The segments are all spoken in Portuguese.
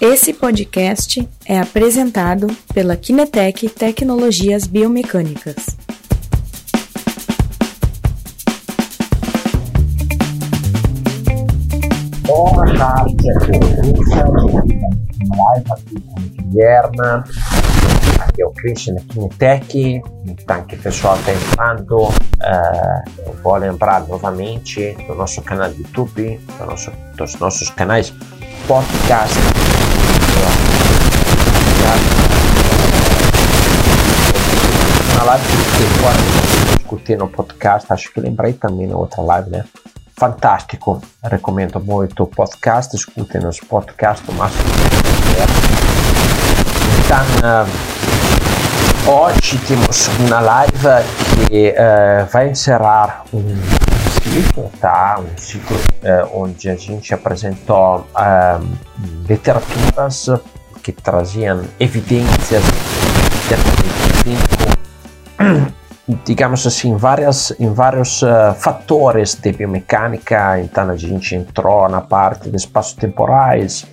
Esse podcast é apresentado pela Kinetec Tecnologias Biomecânicas. Olá, Guilherme, aqui é o Christian Kinetec, então que o pessoal está entrando, uh, eu vou lembrar novamente do nosso canal do YouTube, do nosso, dos nossos canais podcast, uma live que agora discutir no podcast, acho que lembrei também na outra live, né? Fantástico, recomendo muito o podcast, escutem os podcasts o máximo Então, hoje temos uma live que uh, vai encerrar um tá? um ciclo uh, onde a gente apresentou literaturas que traziam evidências digamos assim, várias, em vários uh, fatores de biomecânica, então a gente entrou na parte de espaços temporais,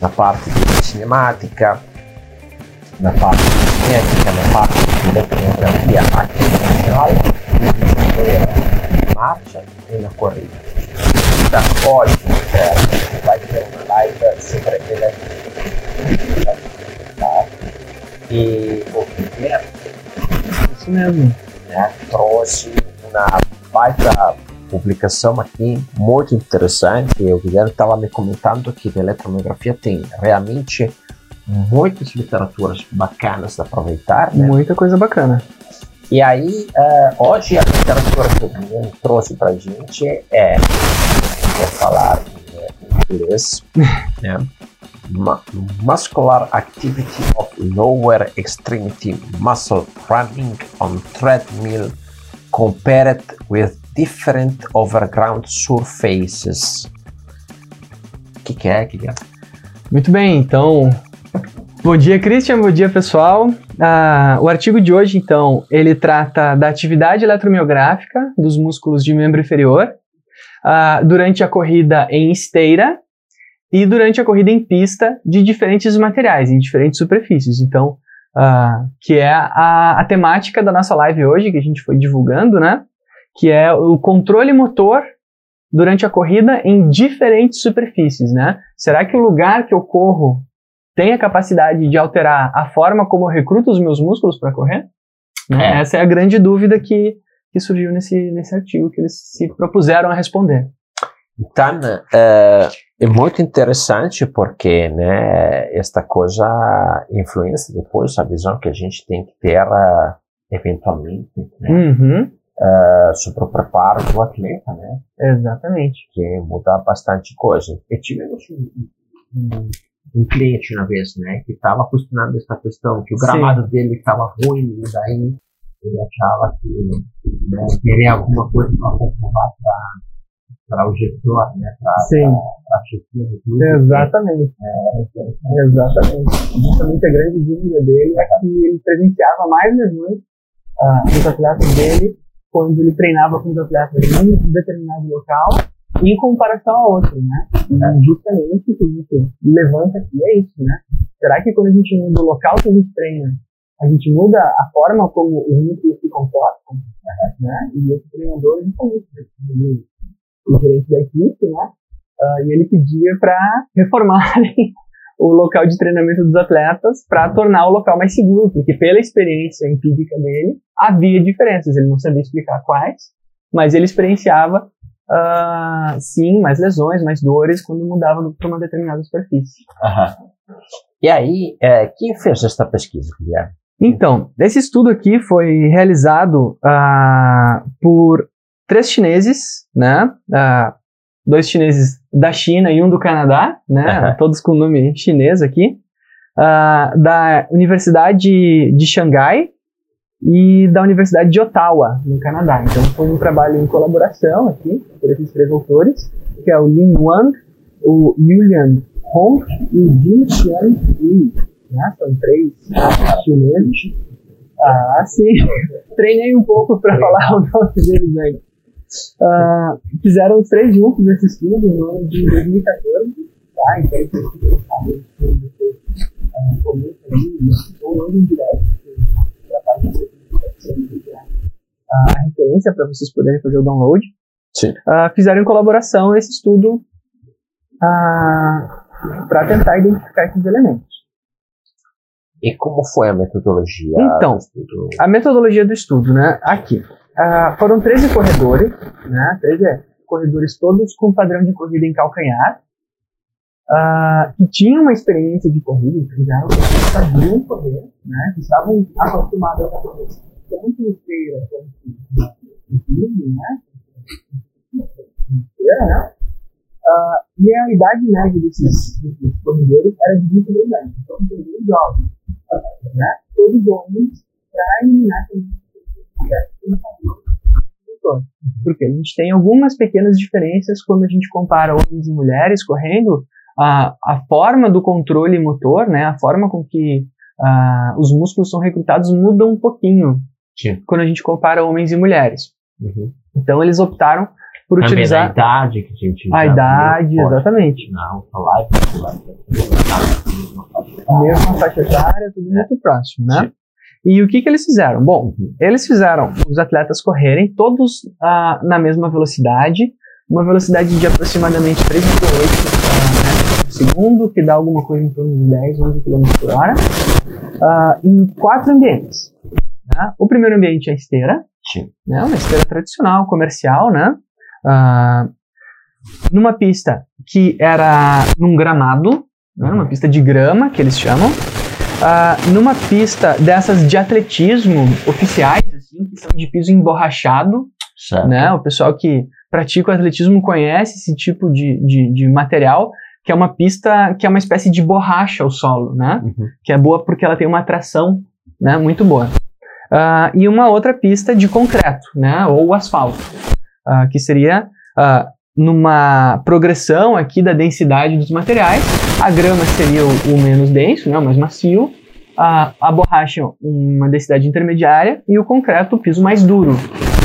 na parte de cinemática, na parte de cinética, na parte de eletromiografia artificial, na marcha e na corrida. Então, hoje é, vai ter uma live sobre eletromiografia e o primeiro, isso mesmo né, trouxe uma baita publicação aqui muito interessante. O Guilherme estava me comentando que a eletromiografia tem realmente muitas literaturas bacanas de aproveitar. Né? Muita coisa bacana. E aí, uh, hoje a literatura que o Guilherme trouxe para a gente é, vou falar em inglês, né? muscular activity of lower extremity muscle running on treadmill compared with different overground surfaces. O que, que é, Guilherme? Muito bem, então. Bom dia, Christian. Bom dia, pessoal. Ah, o artigo de hoje, então, ele trata da atividade eletromiográfica dos músculos de membro inferior ah, durante a corrida em esteira e durante a corrida em pista de diferentes materiais, em diferentes superfícies. Então, uh, que é a, a, temática da nossa live hoje, que a gente foi divulgando, né? Que é o controle motor durante a corrida em diferentes superfícies, né? Será que o lugar que eu corro tem a capacidade de alterar a forma como eu recruto os meus músculos para correr? Né? É. Essa é a grande dúvida que, que surgiu nesse, nesse artigo que eles se propuseram a responder. Então, é, é muito interessante porque né, esta coisa influencia depois a visão que a gente tem que ter uh, eventualmente né, uhum. uh, sobre o preparo do atleta, né? Exatamente. Que muda bastante coisa. E tivemos um, um, cliente uma vez, né, que estava questionando essa questão, que o gramado Sim. dele estava ruim e daí ele achava que né, queria alguma coisa para comprovar para o gestor, né, para a chefia do clube. Exatamente. É, exatamente. Justamente a grande dúvida dele é que ele presenciava mais lesões ah, nos atletas dele quando ele treinava com os atletas em um determinado local em comparação a outro, né? E justamente o que a gente levanta aqui é isso, né? Será que quando a gente muda o local que a gente treina, a gente muda a forma como os músculos se comportam, né? E esse treinador, justamente, o gerente da equipe, né? Uh, e ele pedia para reformarem o local de treinamento dos atletas para tornar o local mais seguro, porque pela experiência empírica dele havia diferenças. Ele não sabia explicar quais, mas ele experienciava uh, sim mais lesões, mais dores quando mudava para uma determinada superfície. Uhum. E aí, é, quem fez esta pesquisa, Guilherme? Então, esse estudo aqui foi realizado uh, por três chineses, né? Uh, dois chineses da China e um do Canadá, né? Todos com nome chinês aqui. Uh, da Universidade de Xangai e da Universidade de Ottawa, no Canadá. Então foi um trabalho em colaboração aqui, por esses três autores, que é o Lin Wang, o Yulian Hong e o Jin Xian Li. Né? São três chineses. Ah, sim. Treinei um pouco para falar o nome deles antes. Uh, fizeram os três juntos esse estudo no ano de 2014, tá? Então, se você pensar você uh, comenta ali, ou manda um direct para a página a referência para vocês poderem fazer o download. Uh, fizeram em colaboração esse estudo uh, para tentar identificar esses elementos. E como foi a metodologia então? A metodologia do estudo, né? Aqui. Uh, foram 13 corredores, né? 13 corredores todos com padrão de corrida em calcanhar, uh, que tinham uma experiência de corrida, que já sabiam correr, né? Que estavam acostumados a correr tanto em esteira quanto em filme, né? né? Uh, e a idade média desses, desses corredores era de 22 anos. Então, corredores jovens. Né? Todos homens para eliminar porque a gente tem algumas pequenas diferenças quando a gente compara homens e mulheres correndo. A, a forma do controle motor, né, a forma com que uh, os músculos são recrutados muda um pouquinho Sim. quando a gente compara homens e mulheres. Uhum. Então eles optaram por Também utilizar a idade que a gente a idade exatamente não live mesma faixa etária tudo é. muito próximo né Sim. e o que que eles fizeram bom eles fizeram os atletas correrem todos ah, na mesma velocidade uma velocidade de aproximadamente 3,8 uh, por segundo que dá alguma coisa em torno de 10 11 km por hora uh, em quatro ambientes né? o primeiro ambiente é a esteira Sim. Né? Uma esteira tradicional, comercial, né? Uh, numa pista que era num gramado, né? uma pista de grama, que eles chamam. Uh, numa pista dessas de atletismo oficiais, assim, que são de piso emborrachado. Certo. Né? O pessoal que pratica o atletismo conhece esse tipo de, de, de material que é uma pista que é uma espécie de borracha ao solo, né? Uhum. Que é boa porque ela tem uma atração, né? Muito boa. Uh, e uma outra pista de concreto, né? Ou asfalto, uh, que seria uh, numa progressão aqui da densidade dos materiais. A grama seria o, o menos denso, né? O mais macio. a borracha uma densidade intermediária e o concreto o piso mais duro.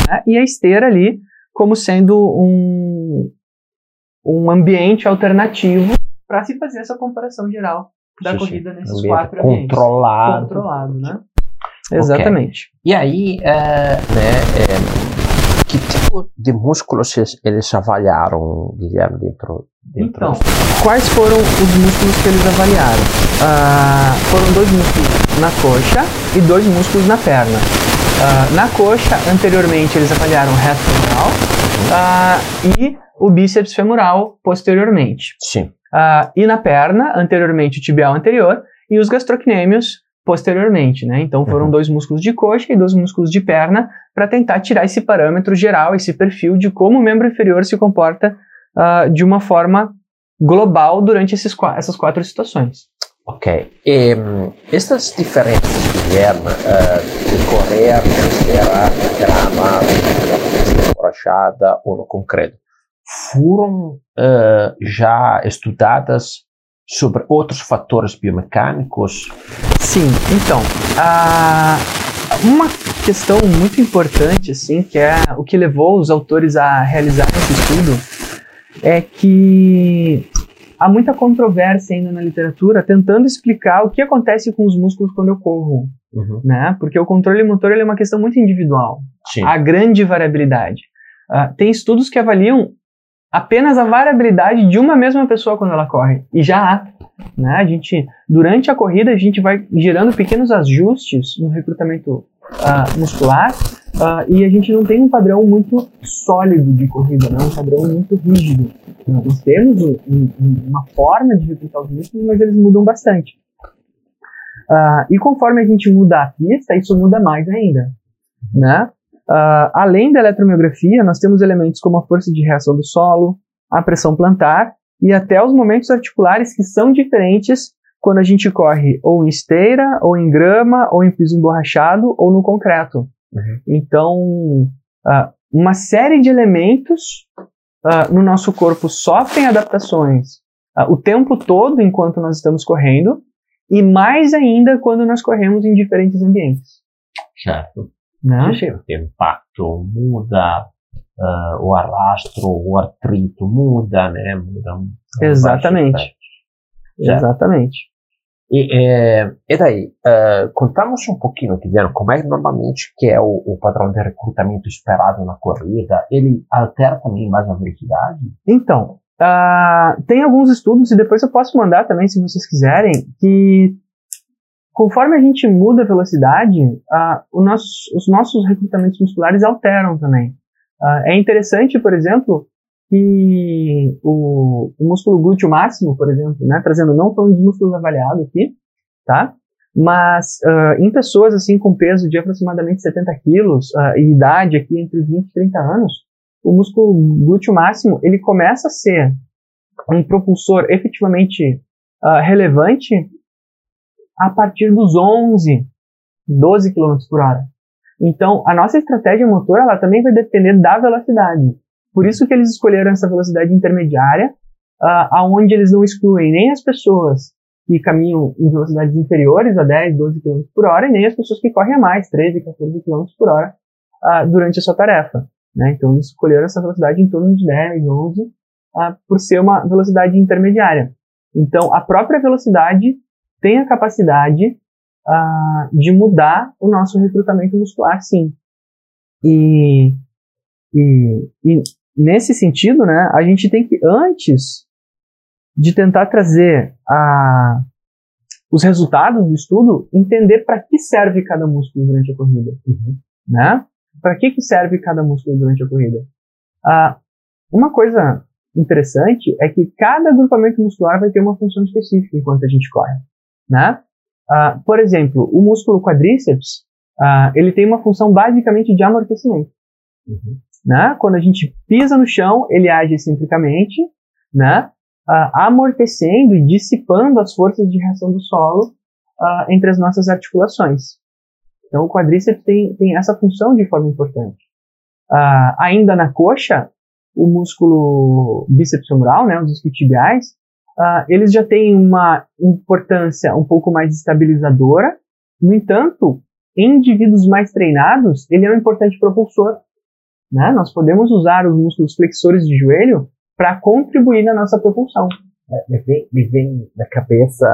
Né? E a esteira ali como sendo um, um ambiente alternativo para se fazer essa comparação geral da sim, corrida nesses quatro ambientes. Controlado. Controlado, né? Exatamente. Okay. E aí, é, né, é, que tipo de músculos eles avaliaram, Guilherme, dentro, dentro Então, quais foram os músculos que eles avaliaram? Uh, foram dois músculos na coxa e dois músculos na perna. Uh, na coxa, anteriormente, eles avaliaram o reto femoral uh, e o bíceps femoral posteriormente. Sim. e na perna, anteriormente, o tibial anterior e os gastrocnêmios posteriormente, né? Então foram uhum. dois músculos de coxa e dois músculos de perna para tentar tirar esse parâmetro geral, esse perfil de como o membro inferior se comporta uh, de uma forma global durante esses, essas quatro situações. Ok. E, um, estas diferenças, Guilherme, uh, de correr na grama, borrachada ou no concreto, foram uh, já estudadas sobre outros fatores biomecânicos? Sim, então, a, uma questão muito importante, assim, que é o que levou os autores a realizar esse estudo, é que há muita controvérsia ainda na literatura tentando explicar o que acontece com os músculos quando eu corro, uhum. né? Porque o controle motor é uma questão muito individual. Sim. Há grande variabilidade. Uh, tem estudos que avaliam apenas a variabilidade de uma mesma pessoa quando ela corre. E já há. Né? A gente, durante a corrida, a gente vai gerando pequenos ajustes no recrutamento uh, muscular uh, e a gente não tem um padrão muito sólido de corrida, né? um padrão muito rígido. Nós temos um, um, uma forma de recrutar os músculos, mas eles mudam bastante. Uh, e conforme a gente muda a pista, isso muda mais ainda. Né? Uh, além da eletromiografia, nós temos elementos como a força de reação do solo, a pressão plantar e até os momentos articulares que são diferentes quando a gente corre ou em esteira, ou em grama, ou em piso emborrachado, ou no concreto. Uhum. Então, uh, uma série de elementos uh, no nosso corpo sofrem adaptações o tempo todo enquanto nós estamos correndo, e mais ainda quando nós corremos em diferentes ambientes. Certo. Né? O impacto muda, uh, o arrastro, o artrito muda, né? Muda Exatamente. Exatamente. E, é, e daí, uh, contamos um pouquinho, Guilherme, como é normalmente que é o, o, padrão de recrutamento esperado na corrida? Ele altera também mais a velocidade? Então, uh, tem alguns estudos, e depois eu posso mandar também, se vocês quiserem, que conforme a gente muda a velocidade, uh, nosso, os nossos recrutamentos musculares alteram também. é interessante, por exemplo, que o, o, músculo glúteo máximo, por exemplo, né, trazendo não falando de músculos avaliados aqui, tá? Mas uh, em pessoas assim com peso de aproximadamente 70 quilos uh, e idade aqui entre 20 e 30 anos, o músculo glúteo máximo ele começa a ser um propulsor efetivamente uh, relevante a partir dos 11, 12 km por hora. Então, a nossa estratégia motor ela também vai depender da velocidade. Por isso que eles escolheram essa velocidade intermediária, uh, aonde eles não excluem nem as pessoas que caminham em velocidades inferiores a 10, 12 km por hora, e nem as pessoas que correm a mais, 13, 14 km por hora, uh, durante a sua tarefa. Né? Então eles escolheram essa velocidade em torno de 10, 11, uh, por ser uma velocidade intermediária. Então a própria velocidade tem a capacidade uh, de mudar o nosso recrutamento muscular, sim. E, e, e nesse sentido, né, a gente tem que, antes de tentar trazer a, os resultados do estudo, entender para que serve cada músculo durante a corrida. Uhum. Né? Para que, que serve cada músculo durante a corrida? Ah, uma coisa interessante é que cada agrupamento muscular vai ter uma função específica enquanto a gente corre. Né? Ah, por exemplo, o músculo quadríceps, ah, ele tem uma função basicamente de amortecimento. Uhum. Né? Quando a gente pisa no chão, ele age excentricamente, né? Uh, amortecendo e dissipando as forças de reação do solo uh, entre as nossas articulações. Então, o quadríceps tem, tem essa função de forma importante. Uh, ainda na coxa, o músculo bíceps femoral, né, os isquiotibiais, eles já têm uma importância um pouco mais estabilizadora. No entanto, em indivíduos mais treinados, ele é um importante propulsor né? Nós podemos usar os músculos flexores de joelho para contribuir na nossa propulsão. É, me, vem, me vem na cabeça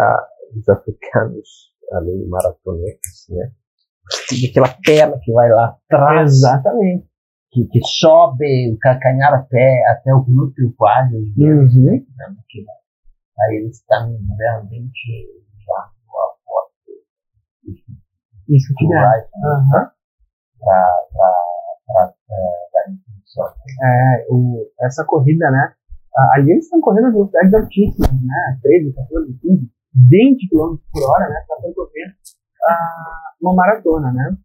os africanos ali maratonetas, né? Aquela perna que vai lá atrás. Exatamente. Que, que sobe o calcanhar até, até o glúteo quase. Uhum. Né? Aí eles estão realmente já numa forte. Isso que dá. Uhum. Para é, o, essa corrida, né? Ali eles estão correndo a velocidades altíssimas, né? 13, 14, 15, 20 km por hora, né? Para percorrer uh, uma maratona, né?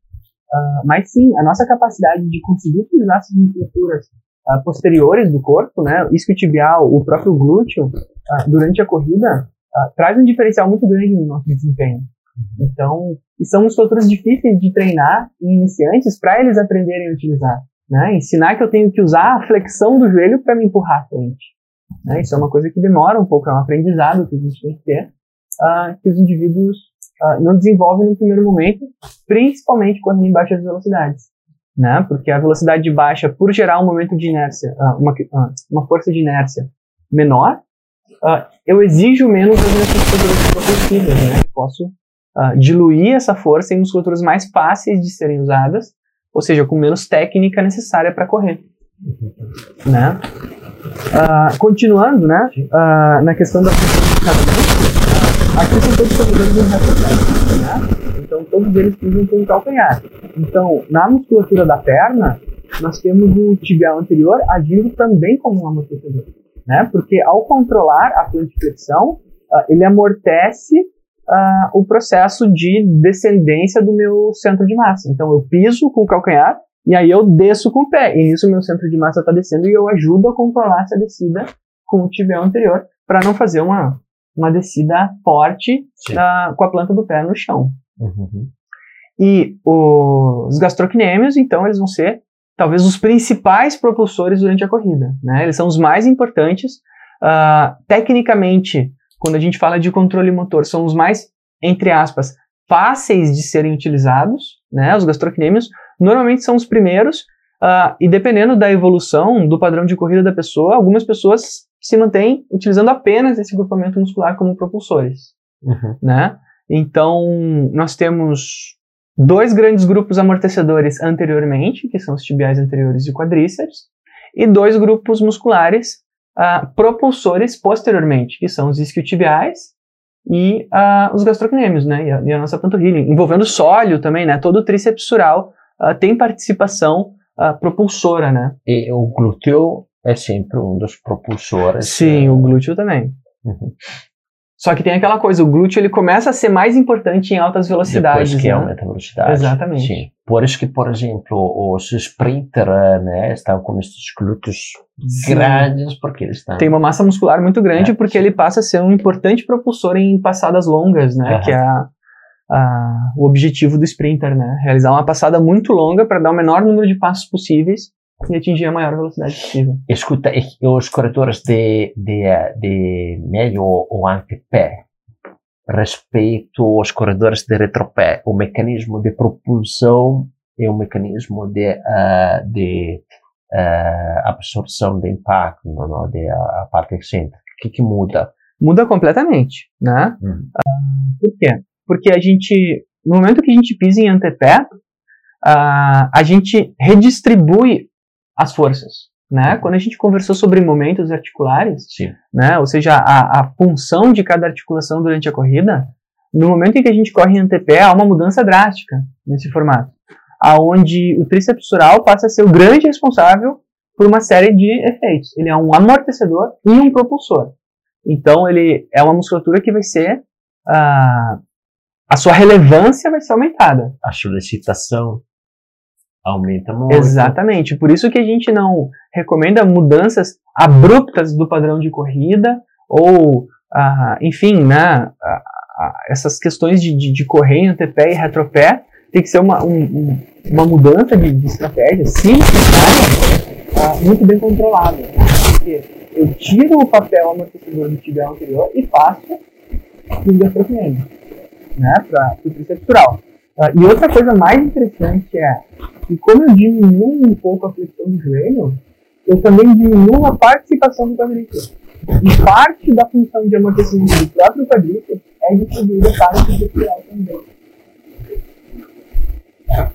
Uh, mas sim, a nossa capacidade de conseguir utilizar essas musculaturas uh, posteriores do corpo, né? Isquiotibial, o próprio glúteo, durante a corrida, traz um diferencial muito grande no nosso desempenho. Então, e são musculaturas difíceis de treinar em iniciantes para eles aprenderem a utilizar. Né? Ensinar que eu tenho que usar a flexão do joelho para me empurrar à frente. Né? Isso é uma coisa que demora um pouco, é um aprendizado que a gente tem que ter, uh, que os indivíduos uh, não desenvolvem no primeiro momento, principalmente quando em baixas velocidades. Né? Porque a velocidade baixa, por gerar um momento de inércia, uh, uma, uma força de inércia menor, eu exijo menos das minhas musculaturas propulsivas, né? Posso diluir essa força em musculaturas mais fáceis de serem usadas ou seja, com menos técnica necessária para correr. Né? Uh, continuando, né, uh, na questão da cada aqui são todos corredores do retrocesso, né? Então, todos eles precisam ter um calcanhar. Então, na musculatura da perna, nós temos o tibial anterior agindo também como um amortecedor, né? Porque ao controlar a plantiflexão, uh, ele amortece uh, o processo de descendência do meu centro de massa. Então eu piso com o calcanhar e aí eu desço com o pé. E nisso meu centro de massa está descendo e eu ajudo a controlar essa descida com o tibial anterior para não fazer uma, uma descida forte uh, com a planta do pé no chão. Uhum. E os gastrocnêmios, então, eles vão ser talvez os principais propulsores durante a corrida. Né? Eles são os mais importantes. Uh, tecnicamente, quando a gente fala de controle motor, são os mais, entre aspas, fáceis de serem utilizados, né? Os gastrocnêmios normalmente são os primeiros, uh, e dependendo da evolução do padrão de corrida da pessoa, algumas pessoas se mantém utilizando apenas esse grupamento muscular como propulsores, Uhum. né? Então, nós temos dois grandes grupos amortecedores anteriormente, que são os tibiais anteriores e quadríceps, e dois grupos musculares ah, propulsores posteriormente, que são os isquiotibiais e ah, os gastrocnêmios, né? E a, e a nossa panturrilha, envolvendo o sólio também, né? Todo o tríceps sural ah, tem participação propulsora, né? E o glúteo é sempre um dos propulsores. Sim, o glúteo também. Uhum. Só que tem aquela coisa, o glúteo ele começa a ser mais importante em altas velocidades, Depois que né? aumenta a velocidade. Exatamente. Sim. Por isso que, por exemplo, os sprinter né, estão com estes glúteos Sim. grandes, porque eles estão... Tem uma massa muscular muito grande É, porque sim. ele passa a ser um importante propulsor em passadas longas, né? Aham. Que é a- a- o objetivo do sprinter, né? Realizar uma passada muito longa para dar o menor número de passos possíveis e atingir a maior velocidade possível. Escuta, e os corredores de, de, eh, de médio ou antepé, respeito aos corredores de retropé, o mecanismo de propulsão e o mecanismo de, ah, de ah, absorção de impacto, não, de, a, a parte excêntrica, o que, que muda? Muda completamente, né? Uhum. Ah, por quê? Porque a gente, no momento que a gente pisa em antepé, ah, a gente redistribui as forças, né? Quando a gente conversou sobre momentos articulares, Sim. né? Ou seja, a, a função de cada articulação durante a corrida, no momento em que a gente corre em antepé, há uma mudança drástica nesse formato, aonde o tríceps sural passa a ser o grande responsável por uma série de efeitos. Ele é um amortecedor e um propulsor. Então, ele é uma musculatura que vai ser ah, a sua relevância vai ser aumentada. A solicitação aumenta muito. Exatamente. Por isso que a gente não recomenda mudanças abruptas do padrão de corrida ou, ah, enfim, né, ah, ah, essas questões de, de, de correr em antepé e retropé tem que ser uma, um- um- uma mudança de, de estratégia, se necessária, ah, muito bem controlada. Porque eu tiro o papel amortecedor do tibial anterior e passo o gastrocnêmio, né, para o tríceps. Ah, e outra coisa mais interessante é que como eu diminuo um pouco a flexão do joelho, eu também diminuo a participação do quadríceps. E parte da função de amortecimento do próprio quadríceps é distribuída para o tríceps sural também.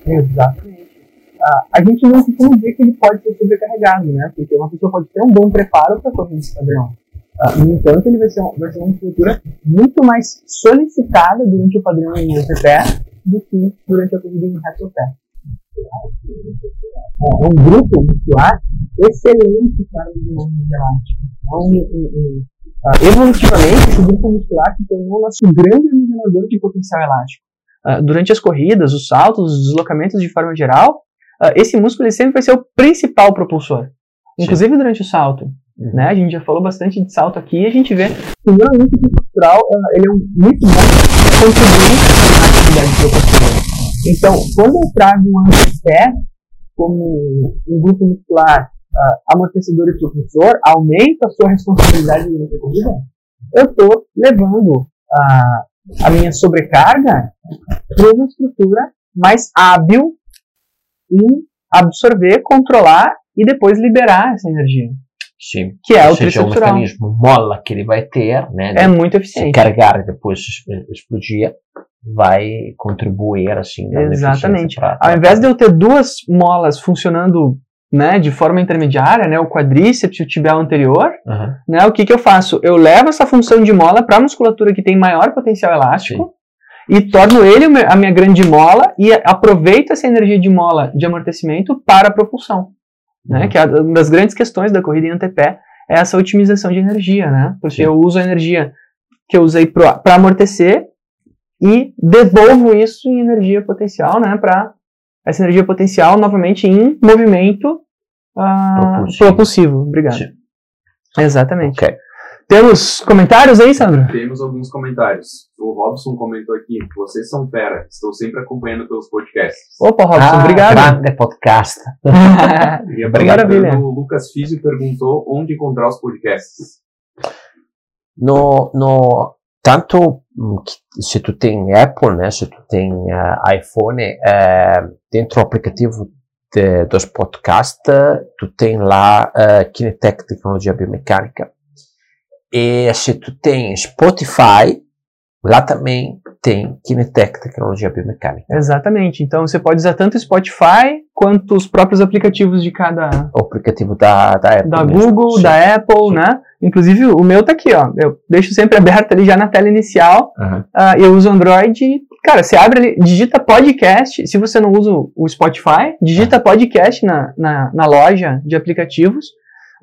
Exatamente. Ah, a gente não costuma dizer que ele pode ser sobrecarregado, né? Porque uma pessoa pode ter um bom preparo para correr nesse padrão. Ah, no entanto, ele vai ser, vai ser uma estrutura muito mais solicitada durante o padrão em antepé do que durante a corrida em retropé. É um grupo muscular excelente para o desenvolvimento elástico. É um, ah, evolutivamente, esse grupo muscular se tornou o nosso grande armazenador de potencial elástico. Ah, durante as corridas, os saltos, os deslocamentos de forma geral, ah, esse músculo sempre vai ser o principal propulsor. Inclusive durante o salto. Uhum. Né? A gente já falou bastante de salto aqui e a gente vê que o postural ah, ele é um muito bom para contribuir na atividade propulsora. Então, quando eu trago um antepé como um grupo muscular ah, amortecedor e propulsor, aumenta a sua responsabilidade durante a corrida, eu estou levando ah, a minha sobrecarga para uma estrutura mais hábil em absorver, controlar e depois liberar essa energia, Sim. que é Ou o seja, o sural. mecanismo mola que ele vai ter, né? É muito se eficiente. carregar e depois explodir, vai contribuir assim. dando Exatamente. eficiência pra- Ao invés de eu ter duas molas funcionando né, de forma intermediária, né, o quadríceps e o tibial anterior, Aham. né, o que, que eu faço? Eu levo essa função de mola para a musculatura que tem maior potencial elástico e torno ele a minha grande mola e aproveito essa energia de mola de amortecimento para a propulsão. Né, Uhum. que é uma das grandes questões da corrida em antepé é essa otimização de energia, né? Porque Sim. eu uso a energia que eu usei para amortecer e devolvo isso em energia potencial, né? Para essa energia potencial novamente em movimento ah, Propulsivo. propulsivo. Obrigado. Sim. Exatamente. Ok. Temos comentários aí, Sandro? Temos alguns comentários. O Robson comentou aqui: vocês são fera, estou sempre acompanhando pelos podcasts. Opa, Robson, Ah, obrigado. Grande podcast. E Obrigado. o Lucas Físio perguntou onde encontrar os podcasts. No, no, tanto se tu tem Apple, né, se tu tem eh, iPhone, eh, dentro do aplicativo de, dos podcasts, tu tem lá uh, Kinetec Tecnologia Biomecânica. E se tu tem Spotify, lá também tem Kinetec Tecnologia Biomecânica. Exatamente. Então você pode usar tanto o Spotify quanto os próprios aplicativos de cada. O aplicativo da, da Apple. Da mesmo. Google, Sim. da Apple, Sim. né? Inclusive o meu tá aqui, ó. Eu deixo sempre aberto ali já na tela inicial. Aham. Ah, eu uso Android. Cara, você abre ali, digita podcast. Se você não usa o Spotify, digita podcast na, na, na loja de aplicativos.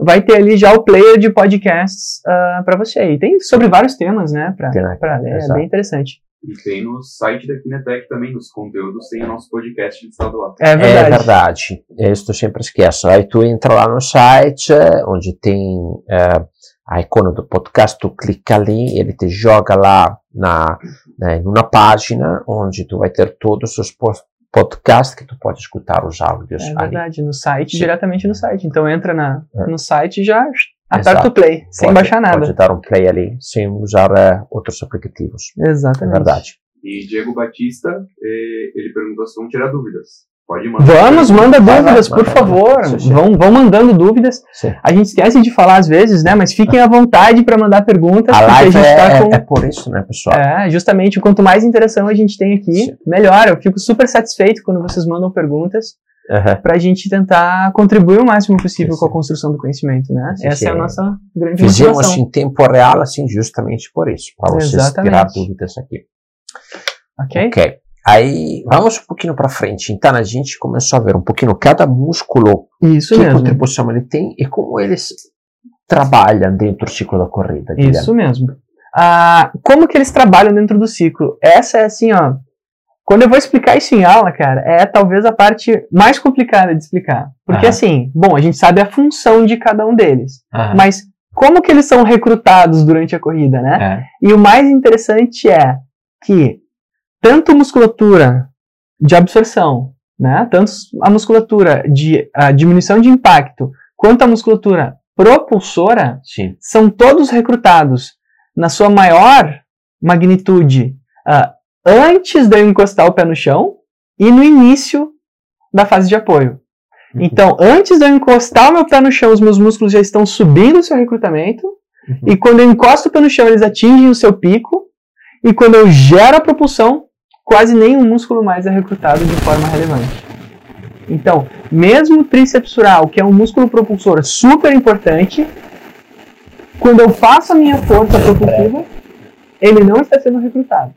Vai ter ali já o player de podcasts para você. E tem sobre vários temas, né? Pra, Tem, né? pra ler. É bem interessante. E tem no site da Kinetec também, nos conteúdos, tem o nosso podcast listado lá. É É verdade. verdade. Isso eu sempre esqueço. Aí tu entra lá no site, eh, onde tem eh, a icona do podcast, tu clica ali, ele te joga lá na, né, numa página onde tu vai ter todos os podcasts que tu pode escutar os áudios É ali. verdade, no site, diretamente no site. Então entra na, É. no site e já aperta Exato. o play, sem Pode- baixar nada. Pode dar um play ali, sem usar eh, outros aplicativos. É Exatamente. verdade. E Diego Batista, eh, ele perguntou se vão tirar dúvidas. Pode mandar. Vamos, manda lá, dúvidas, por favor. Vão, vão mandando dúvidas. Sim. A gente esquece de falar às vezes, né? Mas fiquem à vontade para mandar perguntas, A porque a live gente é, tá com. é por isso, né, pessoal? É, justamente, quanto mais interação a gente tem aqui, Sim. melhor. Eu fico super satisfeito quando vocês mandam perguntas Aham. pra gente tentar contribuir o máximo possível Sim, com a construção do conhecimento, né? Sim, Essa é a nossa grande Fizemos motivação. em tempo real, assim, justamente por isso, para vocês tirar dúvidas aqui. Ok? Ok. Aí, vamos um pouquinho para frente. Então, a gente começou a ver um pouquinho cada músculo, Isso que mesmo. contribuição ele tem e como eles trabalham dentro do ciclo da corrida. Guilherme. Isso mesmo. Ah, como que eles trabalham dentro do ciclo? Essa é assim, ó. Quando eu vou explicar isso em aula, cara, é talvez a parte mais complicada de explicar. Porque Aham. assim, bom, a gente sabe a função de cada um deles. Aham. Mas como que eles são recrutados durante a corrida, né? É. E o mais interessante é que tanto musculatura de absorção, né, tanto a musculatura de a diminuição de impacto, quanto a musculatura propulsora, Sim. são todos recrutados na sua maior magnitude ah, antes de eu encostar o pé no chão e no início da fase de apoio. Uhum. Então, antes de eu encostar o meu pé no chão, os meus músculos já estão subindo o seu recrutamento. Uhum. E quando eu encosto o pé no chão, eles atingem o seu pico. E quando eu gero a propulsão, quase nenhum músculo mais é recrutado de forma relevante. Então, mesmo o tríceps sural, que é um músculo propulsor super importante, quando eu faço a minha força propulsiva, ele não está sendo recrutado.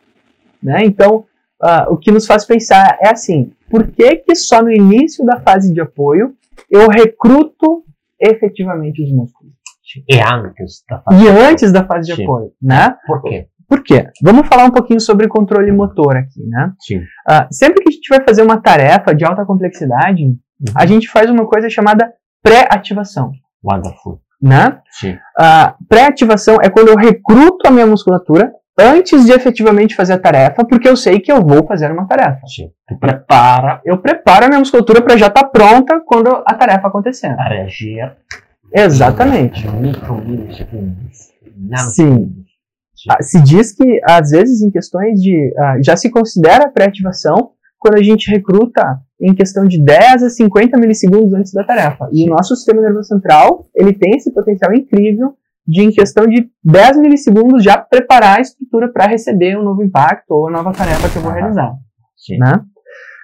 Né? Então, ah, o que nos faz pensar é assim: por que, que só no início da fase de apoio eu recruto efetivamente os músculos? E antes da fase. E antes da fase de apoio, né? Por quê? Por quê? Vamos falar um pouquinho sobre controle motor aqui, né? Sim. Ah, sempre que a gente vai fazer uma tarefa de alta complexidade, a gente faz uma coisa chamada pré-ativação, Wonderful. né? Sim. A pré-ativação é quando eu recruto a minha musculatura antes de efetivamente fazer a tarefa, porque eu sei que eu vou fazer uma tarefa. Sim. Tu prepara Eu preparo a minha musculatura para já estar pronta quando a tarefa acontecer. a reagir Exatamente. micromilissegundos. Sim. Ah, Se diz que, às vezes, em questões de. ah, já se considera pré-ativação quando a gente recruta em questão de 10 a 50 milissegundos antes da tarefa. E o nosso sistema nervoso central, ele tem esse potencial incrível de, em questão de 10 milissegundos, já preparar a estrutura para receber um novo impacto ou nova tarefa que eu vou realizar. Sim. Né?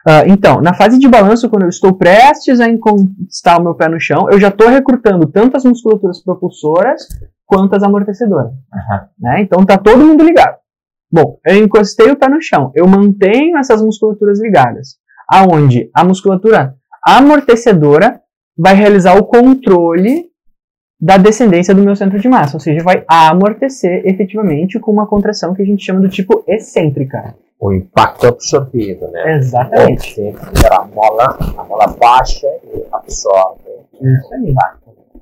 Ah, então, na fase de balanço, quando eu estou prestes a encostar o meu pé no chão, eu já estou recrutando tanto as musculaturas propulsoras quanto as amortecedoras. Aham. Né? Então tá todo mundo ligado. Bom, eu encostei o pé no chão, eu mantenho essas musculaturas ligadas, aonde a musculatura amortecedora vai realizar o controle da descendência do meu centro de massa, ou seja, vai amortecer efetivamente com uma contração que a gente chama do tipo excêntrica. O impacto absorvido, né? Exatamente. Ter a mola, a mola baixa e absorve. Isso aí.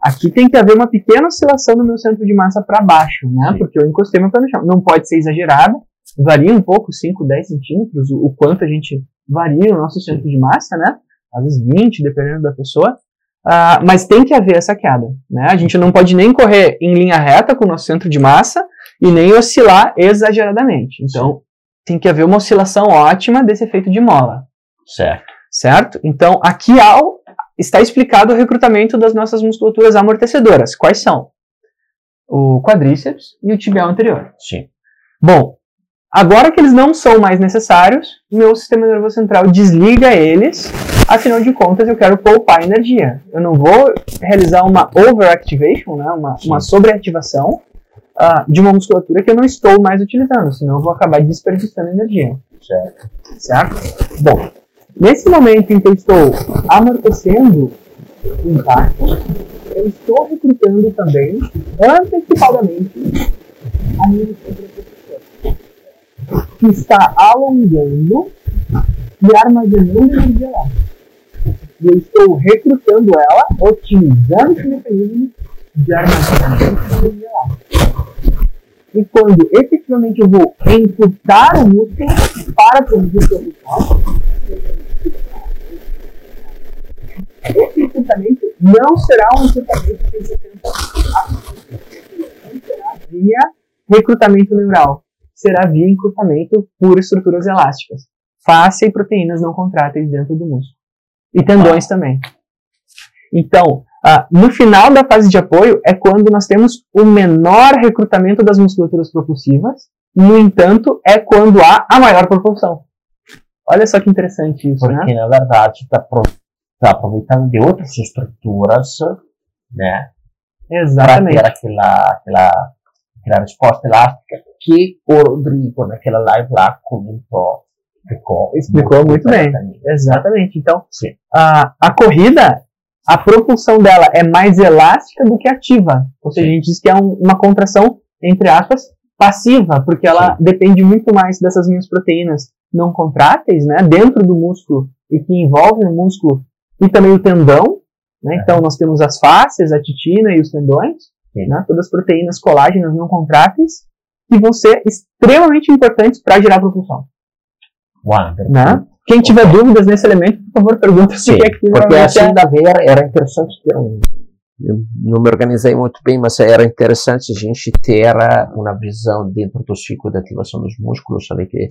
Aqui tem que haver uma pequena oscilação do meu centro de massa para baixo, né? Sim. Porque eu encostei meu pé no chão. Não pode ser exagerada, varia um pouco, 5, 10 centímetros, o, o quanto a gente varia o nosso centro de massa, né? Às vezes 20, dependendo da pessoa. Ah, mas tem que haver essa queda, né? A gente não pode nem correr em linha reta com o nosso centro de massa e nem oscilar exageradamente. Então, tem que haver uma oscilação ótima desse efeito de mola Certo. certo? Então, aqui ao, está explicado o recrutamento das nossas musculaturas amortecedoras. Quais são? o quadríceps e o tibial anterior. Sim. Bom, agora que eles não são mais necessários, meu sistema nervoso central desliga eles, afinal de contas eu quero poupar energia. Eu não vou realizar uma overactivation, né, uma, uma sobreativação ah, de uma musculatura que eu não estou mais utilizando, senão eu vou acabar desperdiçando energia. Certo. Certo? Bom, nesse momento em que eu estou amortecendo o impacto, eu estou recrutando também, antecipadamente, a minha musculatura que está alongando e armazenando energia lá. E eu estou recrutando ela, otimizando esse mecanismo de armazenamento de energia. E quando efetivamente eu vou encurtar o músculo para produzir o resultado, esse encurtamento não será um encurtamento de 70 não será via recrutamento neural, será via encurtamento por estruturas elásticas, fáscia e proteínas não contráteis dentro do músculo. E tendões também. Então, ah, no final da fase de apoio é quando nós temos o menor recrutamento das musculaturas propulsivas, no entanto, é quando há a maior propulsão. Olha só que interessante isso, Porque, né? na verdade, está aproveitando de outras estruturas, né? Para Exatamente. ter aquela, aquela, aquela resposta elástica que o Rodrigo, naquela live lá, comentou. Explicou, Explicou muito bem. Exatamente. Então, Sim. a, a corrida, a propulsão dela é mais elástica do que ativa. Ou seja, a gente diz que é um- uma contração, entre aspas, passiva, porque ela depende muito mais dessas minhas proteínas não contráteis, né, dentro do músculo e que envolvem o músculo e também o tendão. Né? Então, nós temos as fáscias, a titina e os tendões, né, todas as proteínas colágenas não contráteis, que vão ser extremamente importantes para gerar propulsão. Wonderful. Né? Quem tiver dúvidas nesse elemento, por favor, pergunta se Sim, é que porque assim é- da ver era interessante ter um. Eu não me organizei muito bem, mas era interessante a gente ter uma visão dentro do ciclo de ativação dos músculos, sabe que,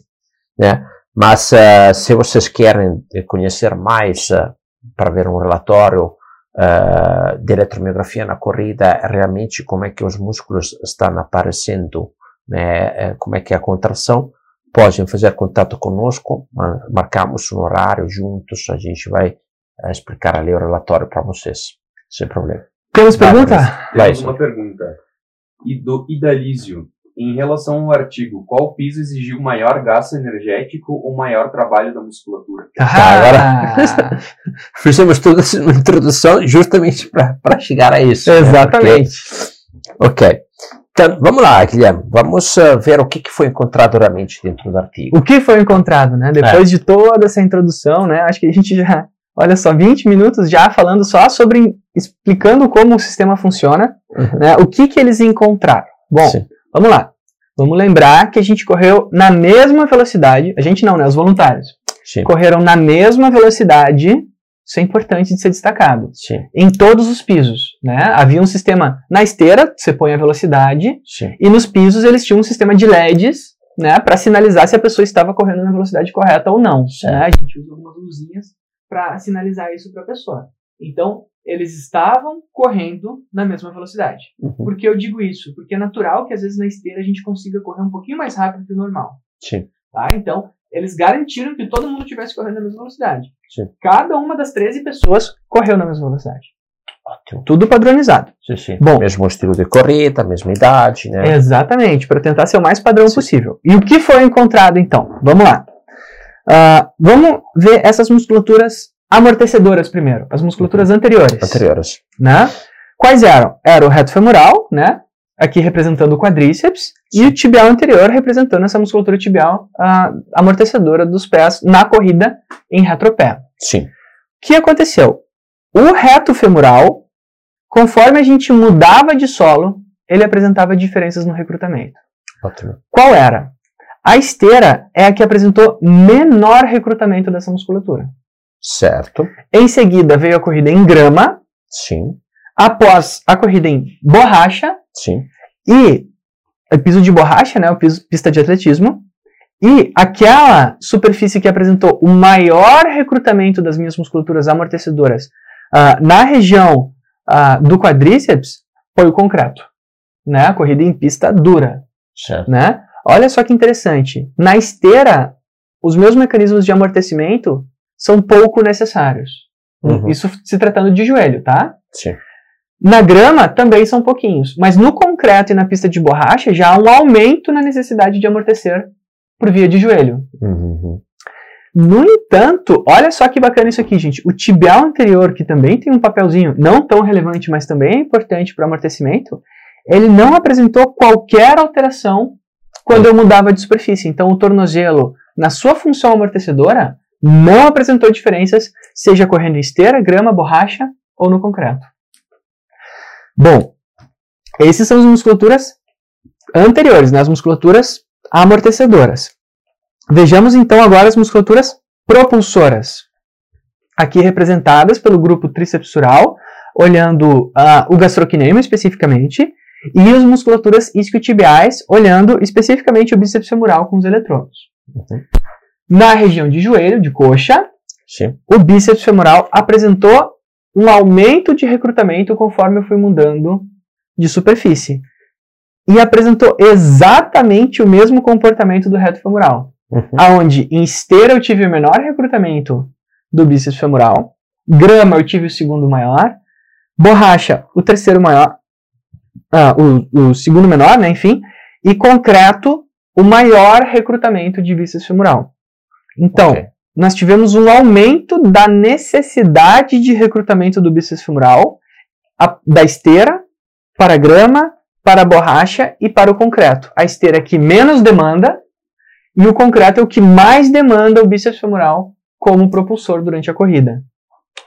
né? Mas ah, se vocês querem conhecer mais ah, para ver um relatório ah, de eletromiografia na corrida, realmente como é que os músculos estão aparecendo, né? eh, Como é que é a contração, podem fazer contato conosco, ma- marcamos um horário juntos, a gente vai eh, explicar ali o relatório para vocês, sem problema. Temos pergunta? Temos uma pergunta. E do Idalísio. Em relação ao artigo, qual piso exigiu maior gasto energético ou maior trabalho da musculatura? Ah, Fizemos toda essa introdução justamente para chegar a isso. né? Exatamente. Ok. Ok. Então, vamos lá, Guilherme. Vamos ah, ver o que, que foi encontrado realmente dentro do artigo. O que foi encontrado, né? Depois É. de toda essa introdução, né? Acho que a gente já, olha só, 20 minutos já falando só sobre, explicando como o sistema funciona, Uhum. né? O que que eles encontraram? Bom, Sim. Vamos lá. Vamos lembrar que a gente correu na mesma velocidade, a gente não, né? Os voluntários. Sim. Correram na mesma velocidade, isso é importante de ser destacado. Sim. Em todos os pisos, né? Havia um sistema na esteira, você põe a velocidade, Sim. E nos pisos eles tinham um sistema de LEDs, né, para sinalizar se a pessoa estava correndo na velocidade correta ou não. Né? A gente usa algumas luzinhas para sinalizar isso para a pessoa. Então, eles estavam correndo na mesma velocidade. Uhum. Por que eu digo isso? Porque é natural que às vezes na esteira a gente consiga correr um pouquinho mais rápido que o normal. Sim. Tá? Então, eles garantiram que todo mundo estivesse correndo na mesma velocidade. Sim. Cada uma das 13 pessoas correu na mesma velocidade. Ótimo. Tudo padronizado. Sim, sim. Bom. Mesmo estilo de corrida, mesma idade, né? Exatamente, para tentar ser o mais padrão Sim. possível. E o que foi encontrado então? Vamos lá. Ah, vamos ver essas musculaturas amortecedoras primeiro, as musculaturas anteriores. Anteriores. Né? Quais eram? Era o reto femoral, né? Aqui representando o quadríceps, e o tibial anterior representando essa musculatura tibial amortecedora dos pés na corrida em retropé. Sim. O que aconteceu? O reto femoral, conforme a gente mudava de solo, ele apresentava diferenças no recrutamento. Ótimo. Qual era? A esteira é a que apresentou menor recrutamento dessa musculatura. Certo. Em seguida veio a corrida em grama, Sim. após a corrida em borracha Sim. e o piso de borracha, né, o piso pista de atletismo, e aquela superfície que apresentou o maior recrutamento das minhas musculaturas amortecedoras ah, na região ah, do quadríceps foi o concreto. né? A corrida em pista dura, Certo. né? Olha só que interessante. Na esteira, os meus mecanismos de amortecimento são pouco necessários. Uhum. Isso se tratando de joelho, tá? Sim. Na grama também são pouquinhos, mas no concreto e na pista de borracha já há um aumento na necessidade de amortecer por via de joelho. Uhum. No entanto, olha só que bacana isso aqui, gente. O tibial anterior, que também tem um papelzinho não tão relevante, mas também é importante para o amortecimento, ele não apresentou qualquer alteração quando eu mudava de superfície. Então, o tornozelo, na sua função amortecedora, não apresentou diferenças, seja correndo em esteira, grama, borracha ou no concreto. Bom, esses são as musculaturas anteriores, né? as musculaturas amortecedoras. Vejamos então agora as musculaturas propulsoras, aqui representadas pelo grupo tricepsural, olhando ah, o gastrocnêmio especificamente, e as musculaturas isquiotibiais, olhando especificamente o bíceps femoral com os eletrodos. Uhum. Na região de joelho, de coxa, Sim. o bíceps femoral apresentou um aumento de recrutamento conforme eu fui mudando de superfície. E apresentou exatamente o mesmo comportamento do reto femoral. Uhum. Aonde em esteira eu tive o menor recrutamento do bíceps femoral, grama eu tive o segundo maior, borracha o terceiro maior, ah, o, o segundo menor, né, enfim, e concreto o maior recrutamento de bíceps femoral. Então, Ok. nós tivemos um aumento da necessidade de recrutamento do bíceps femoral, a- da esteira para a grama, para a borracha e para o concreto. A esteira é que menos demanda e o concreto é o que mais demanda o bíceps femoral como propulsor durante a corrida.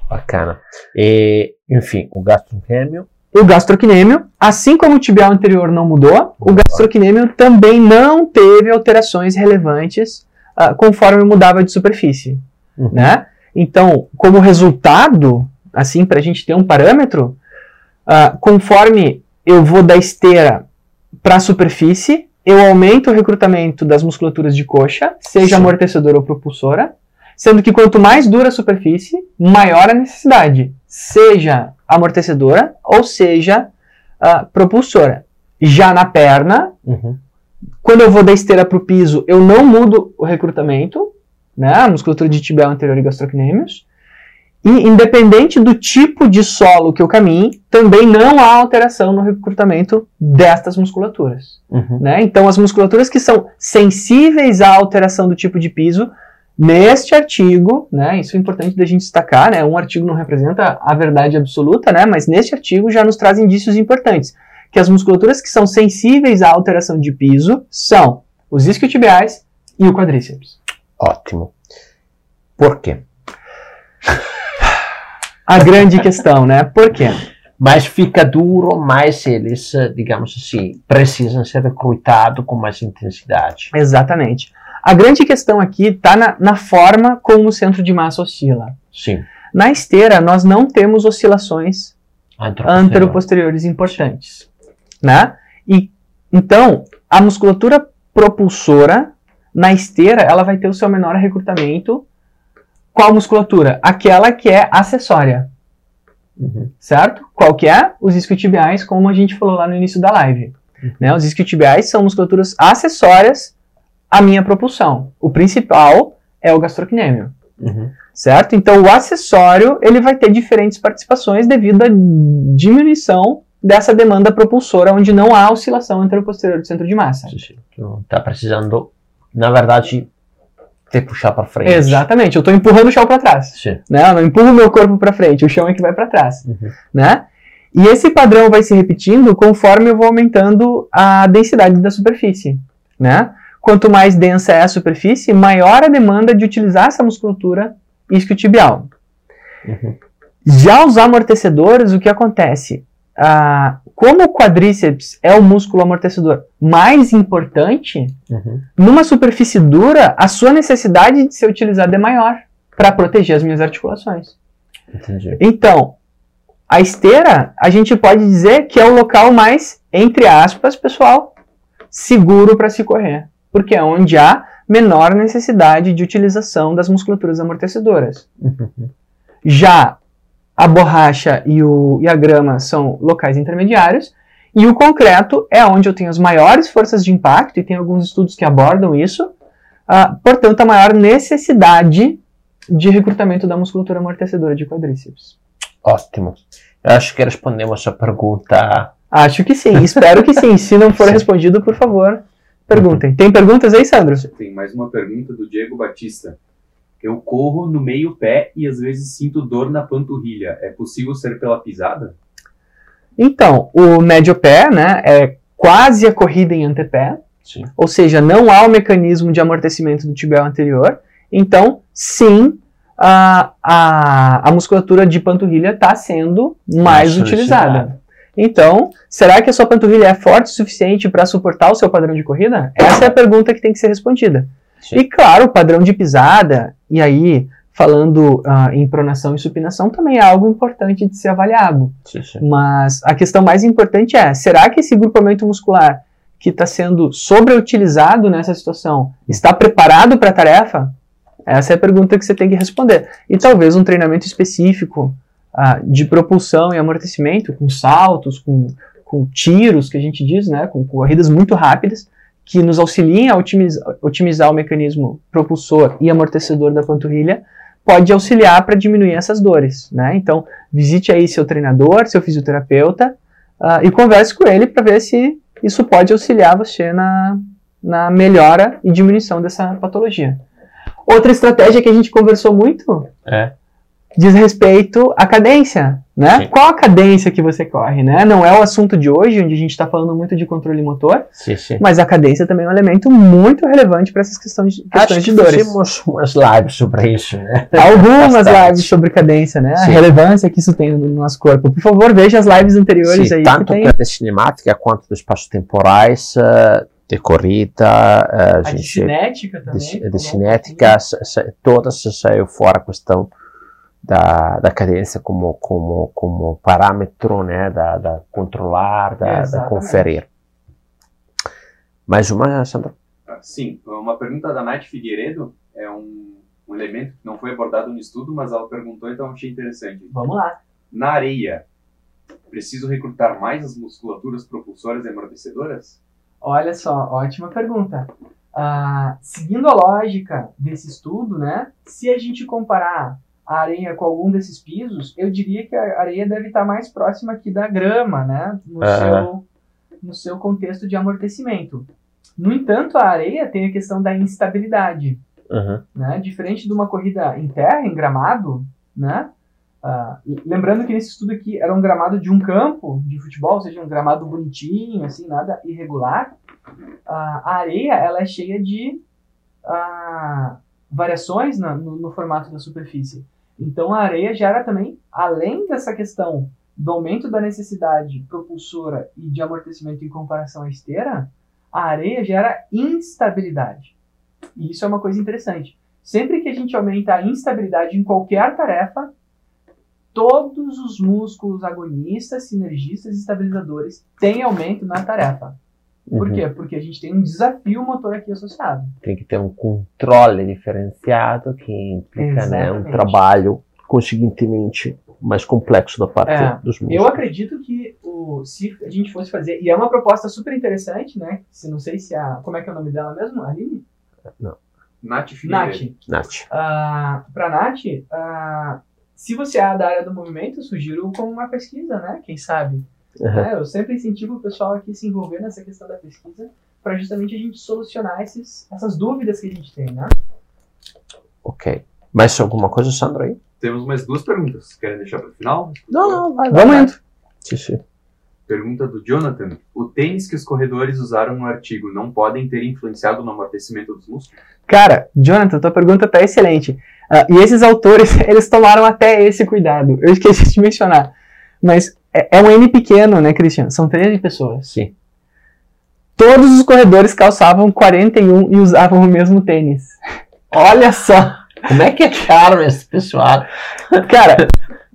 Bacana. E, enfim, o gastrocnêmio. O gastrocnêmio, assim como o tibial anterior não mudou, o gastrocnêmio também não teve alterações relevantes ah, conforme mudava de superfície, Uhum. né? Então, como resultado, assim, para a gente ter um parâmetro, ah, conforme eu vou da esteira para a superfície, eu aumento o recrutamento das musculaturas de coxa, seja Sim. amortecedora ou propulsora, sendo que quanto mais dura a superfície, maior a necessidade, seja amortecedora ou seja ah, propulsora. Já na perna, Uhum. Quando eu vou da esteira para o piso, eu não mudo o recrutamento, né, a musculatura de tibial anterior e gastrocnêmios. E independente do tipo de solo que eu caminhe, também não há alteração no recrutamento destas musculaturas. Uhum. né? Então, as musculaturas que são sensíveis à alteração do tipo de piso, neste artigo, né, isso é importante da gente destacar, né, um artigo não representa a verdade absoluta, né, mas neste artigo já nos traz indícios importantes, que as musculaturas que são sensíveis à alteração de piso são os isquiotibiais e o quadríceps. Ótimo. Por quê? A grande questão, né, por quê? Mas fica duro, mas eles, eh, digamos assim, precisam ser recrutados com mais intensidade. Exatamente. A grande questão aqui está na, na forma como o centro de massa oscila. Sim. Na esteira, nós não temos oscilações Anteroposterior. anteroposteriores importantes, né? E então a musculatura propulsora na esteira ela vai ter o seu menor recrutamento. Qual musculatura? Aquela que é acessória, Uhum. certo? Qual que é? Os isquiotibiais, como a gente falou lá no início da live. Né? Os isquiotibiais são musculaturas acessórias à minha propulsão. O principal é o gastrocnêmio Uhum. certo? Então o acessório ele vai ter diferentes participações devido à diminuição dessa demanda propulsora, onde não há oscilação anteroposterior do centro de massa. Sim, sim. Tu tá precisando, na verdade, te puxar para frente. Exatamente, eu estou empurrando o chão para trás, Sim. né? Eu não empurro o meu corpo para frente, o chão é que vai para trás, Uhum. né? E esse padrão vai se repetindo conforme eu vou aumentando a densidade da superfície, né? Quanto mais densa é a superfície, maior a demanda de utilizar essa musculatura isquiotibial. Uhum. Já os amortecedores, o que acontece? Ah, como o quadríceps é o músculo amortecedor mais importante, Uhum. numa superfície dura, a sua necessidade de ser utilizada é maior para proteger as minhas articulações. Entendi. Então, a esteira, a gente pode dizer que é o local mais, entre aspas, pessoal, seguro para se correr, porque é onde há menor necessidade de utilização das musculaturas amortecedoras. Uhum. Já a borracha e, o, e a grama são locais intermediários, E o concreto é onde eu tenho as maiores forças de impacto, e tem alguns estudos que abordam isso, uh, portanto, a maior necessidade de recrutamento da musculatura amortecedora de quadríceps. Ótimo. Eu acho que respondemos a pergunta. Acho que sim, espero que sim. Se não for sim. respondido, por favor, perguntem. Tem perguntas aí, Sandro? Tem mais uma pergunta do Diego Batista. Eu corro no meio pé e às vezes sinto dor na panturrilha. É possível ser pela pisada? Então, o médio pé, né, é quase a corrida em antepé. Sim. Ou seja, não há o mecanismo de amortecimento do tibial anterior. Então, sim, a, a, a musculatura de panturrilha está sendo mais utilizada. Então, será que a sua panturrilha é forte o suficiente para suportar o seu padrão de corrida? Essa é a pergunta que tem que ser respondida. Sim. E claro, o padrão de pisada, e aí falando uh, em pronação e supinação, também é algo importante de ser avaliado. Sim, sim. Mas a questão mais importante é: será que esse grupamento muscular que está sendo sobreutilizado nessa situação está preparado para a tarefa? Essa é a pergunta que você tem que responder. E talvez um treinamento específico uh, de propulsão e amortecimento, com saltos, com, com tiros, que a gente diz, né, com corridas muito rápidas, que nos auxiliem a otimizar, otimizar o mecanismo propulsor e amortecedor da panturrilha, pode auxiliar para diminuir essas dores. Né? Então, visite aí seu treinador, seu fisioterapeuta, uh, e converse com ele para ver se isso pode auxiliar você na, na melhora e diminuição dessa patologia. Outra estratégia que a gente conversou muito é. Diz respeito à cadência, né? Sim. Qual a cadência que você corre, né? Não é o assunto de hoje, onde a gente está falando muito de controle motor, sim, sim. mas a cadência também é um elemento muito relevante para essas questões, de, questões Acho de dores. Fizemos umas lives sobre isso, né? Algumas Bastante. lives sobre cadência, né? A relevância que isso tem no nosso corpo. Por favor, veja as lives anteriores aí. Tanto que tem... da cinemática quanto dos espaços temporais. Uh, de corrida, a, a gente, de cinética também. De, de cinética, todas saiu fora a questão da, da cadência como, como, como parâmetro, né, da, da controlar, da, da conferir. Mais uma, Sandra? Sim, uma pergunta da Nath Figueiredo, é um, um elemento que não foi abordado no estudo, mas ela perguntou, então achei interessante. Vamos lá. Na areia, preciso recrutar mais as musculaturas propulsoras e amortecedoras? Olha só, ótima pergunta. Uh, seguindo a lógica desse estudo, né, se a gente comparar a areia com algum desses pisos, eu diria que a areia deve estar mais próxima aqui da grama, né, no, uhum. seu, no seu contexto de amortecimento. No entanto, a areia tem a questão da instabilidade. Uhum. Né? Diferente de uma corrida em terra, em gramado, né? Uh, lembrando que nesse estudo aqui era um gramado de um campo de futebol, ou seja, um gramado bonitinho, assim, nada irregular. Uh, a areia ela é cheia de uh, variações na, no, no, formato da superfície. Então a areia gera também, além dessa questão do aumento da necessidade propulsora e de amortecimento em comparação à esteira, a areia gera instabilidade. E isso é uma coisa interessante. Sempre que a gente aumenta a instabilidade em qualquer tarefa, todos os músculos agonistas, sinergistas e estabilizadores têm aumento na tarefa. Por uhum. quê? Porque a gente tem um desafio motor aqui associado. Tem que ter um controle diferenciado que implica né, um trabalho, consequentemente, mais complexo da parte é, dos músculos. Eu acredito que o, se a gente fosse fazer, e é uma proposta super interessante, né? Se não sei se a. Como é que é o nome dela mesmo? Aline? Não. Nath Nath. Nath. Uh, pra Nath, uh, se você é da área do movimento, eu sugiro como uma pesquisa, né? Quem sabe? Uhum. É, eu sempre incentivo o pessoal aqui a se envolver nessa questão da pesquisa para justamente a gente solucionar esses, essas dúvidas que a gente tem, né? Ok. Mais alguma coisa, Sandro, aí? Temos mais duas perguntas. Querem deixar para o final? Não, não, vai. Vamos indo. Sim, sim. Pergunta do Jonathan. O tênis que os corredores usaram no artigo não podem ter influenciado no amortecimento dos músculos? Cara, Jonathan, tua pergunta tá excelente. Uh, e esses autores, eles tomaram até esse cuidado. Eu esqueci de mencionar. Mas é, é um N pequeno, né, Christian? São 13 pessoas. Sim. Todos os corredores calçavam 41 e usavam o mesmo tênis. Olha só! Como é que é caro esse pessoal? Cara,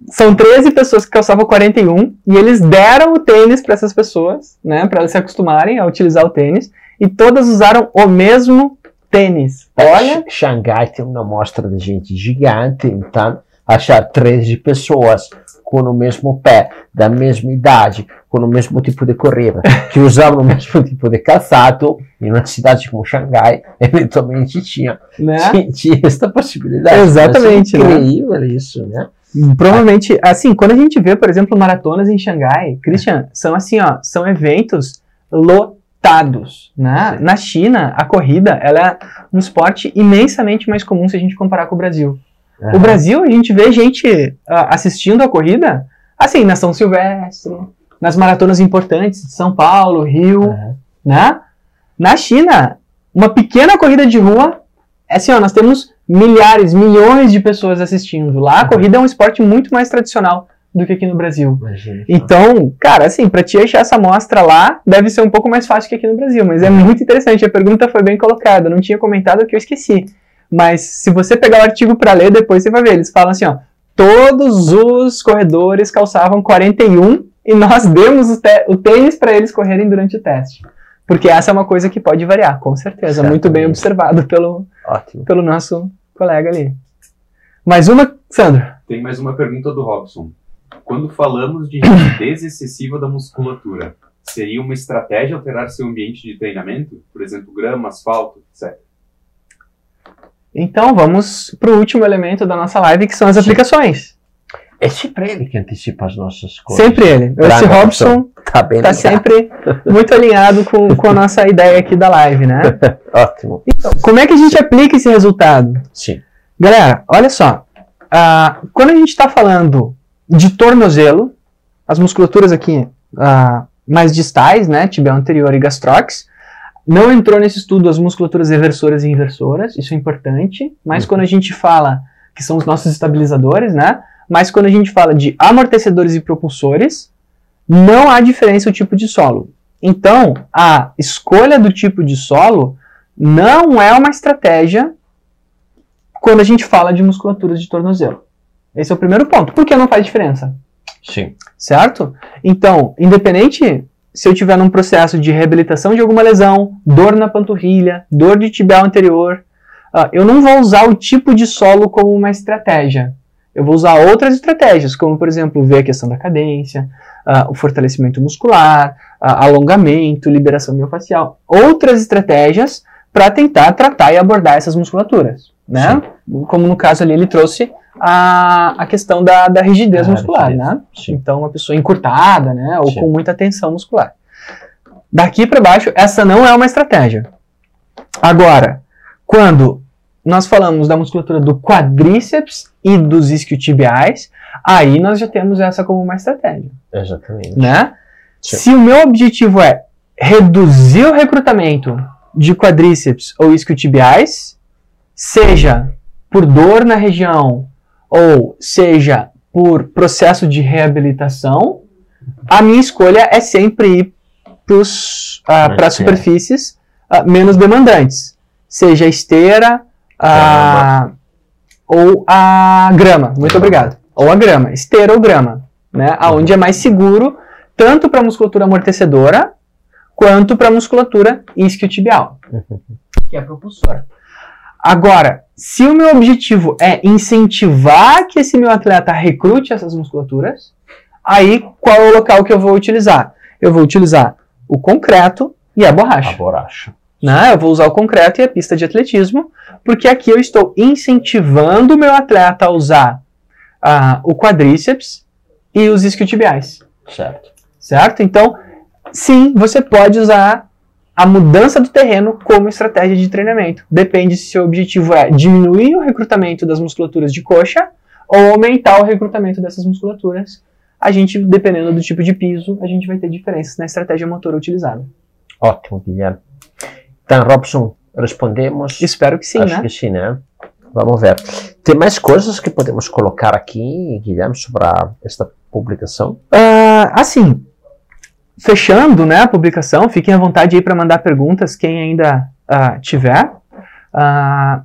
são 13 pessoas que calçavam 41 e eles deram o tênis para essas pessoas, né, para elas se acostumarem a utilizar o tênis, e todas usaram o mesmo tênis. Olha. Xangai tem uma amostra de gente gigante, então achar 13 pessoas com o mesmo pé, da mesma idade, com o mesmo tipo de corrida, que usavam o mesmo tipo de calçado, em uma cidade como Xangai, eventualmente tinha, Né? tinha, tinha essa possibilidade. Exatamente, é né? incrível isso, né? Provavelmente, assim, quando a gente vê, por exemplo, maratonas em Xangai, Christian, são assim, ó, são eventos lotados, né? Na China, a corrida, ela é um esporte imensamente mais comum se a gente comparar com o Brasil. O Brasil, a gente vê gente ah, assistindo a corrida, assim, na São Silvestre, nas maratonas importantes de São Paulo, Rio, Aham. né? Na China, uma pequena corrida de rua, é assim, ó, nós temos milhares, milhões de pessoas assistindo. Lá a Uhum. corrida é um esporte muito mais tradicional do que aqui no Brasil. Imagina. Então, cara, assim, pra te achar essa amostra lá, deve ser um pouco mais fácil que aqui no Brasil, mas é muito interessante, a pergunta foi bem colocada, não tinha comentado que eu esqueci. Mas se você pegar o artigo pra ler, depois você vai ver, eles falam assim, ó, todos os corredores calçavam 41 e nós demos o, o tênis pra eles correrem durante o teste. Porque essa é uma coisa que pode variar, com certeza, muito bem observado pelo, Ótimo. pelo nosso colega ali. Mais uma, Sandro? Tem mais uma pergunta do Robson. Quando falamos de rigidez excessiva da musculatura, seria uma estratégia alterar seu ambiente de treinamento? Por exemplo, grama, asfalto, etc. Então vamos pro último elemento da nossa live, que são as Sim. aplicações. É sempre ele que antecipa as nossas coisas. Sempre ele. Esse Robson Tá bem tá ligado. sempre muito alinhado com, com a nossa ideia aqui da live, né? Ótimo. Então, como é que a gente aplica esse resultado? Sim. Galera, olha só. Ah, quando a gente está falando de tornozelo, as musculaturas aqui ah, mais distais, né, tibial anterior e gastrox, não entrou nesse estudo as musculaturas eversoras e inversoras, isso é importante, mas Uhum. quando a gente fala que são os nossos estabilizadores, né, mas quando a gente fala de amortecedores e propulsores, não há diferença o tipo de solo. Então, a escolha do tipo de solo não é uma estratégia quando a gente fala de musculaturas de tornozelo. Esse é o primeiro ponto. Por que não faz diferença? Sim. Certo? Então, independente se eu tiver num processo de reabilitação de alguma lesão, dor na panturrilha, dor de tibial anterior, ah, eu não vou usar o tipo de solo como uma estratégia. Eu vou usar outras estratégias, como por exemplo, ver a questão da cadência, ah, o fortalecimento muscular, ah, alongamento, liberação miofacial, outras estratégias para tentar tratar e abordar essas musculaturas, né? Como no caso ali ele trouxe a, a questão da, da rigidez Ah, muscular, rigidez. né? Sim. Então, uma pessoa encurtada, né? Ou Sim. com muita tensão muscular. Daqui para baixo, essa não é uma estratégia. Agora, quando nós falamos da musculatura do quadríceps e dos isquiotibiais, aí nós já temos essa como uma estratégia, Exatamente. né? Sim. Se o meu objetivo é reduzir o recrutamento de quadríceps ou isquiotibiais, seja por dor na região ou seja por processo de reabilitação, a minha escolha é sempre ir para Pra superfícies ah, menos demandantes, seja a esteira ah, ou a grama. Muito obrigado. Ou a grama, esteira ou grama, né? Aonde é mais seguro tanto para a musculatura amortecedora quanto para a musculatura isquiotibial, que é a propulsora. Agora, se o meu objetivo é incentivar que esse meu atleta recrute essas musculaturas, aí qual é o local que eu vou utilizar? Eu vou utilizar o concreto e a borracha. A borracha. né? Eu vou usar o concreto e a pista de atletismo, porque aqui eu estou incentivando o meu atleta a usar ah, o quadríceps e os isquiotibiais, Certo. certo? Então, sim, você pode usar a mudança do terreno como estratégia de treinamento. Depende se seu objetivo é diminuir o recrutamento das musculaturas de coxa ou aumentar o recrutamento dessas musculaturas. A gente, dependendo do tipo de piso, a gente vai ter diferenças na estratégia motora utilizada. Ótimo, Guilherme. Então, Robson, respondemos. Espero que sim, Acho né? que sim, né? Vamos ver. Tem mais coisas que podemos colocar aqui, Guilherme, sobre a- esta publicação? Ah, assim, fechando né, a publicação, fiquem à vontade aí para mandar perguntas, quem ainda ah, tiver. Ah,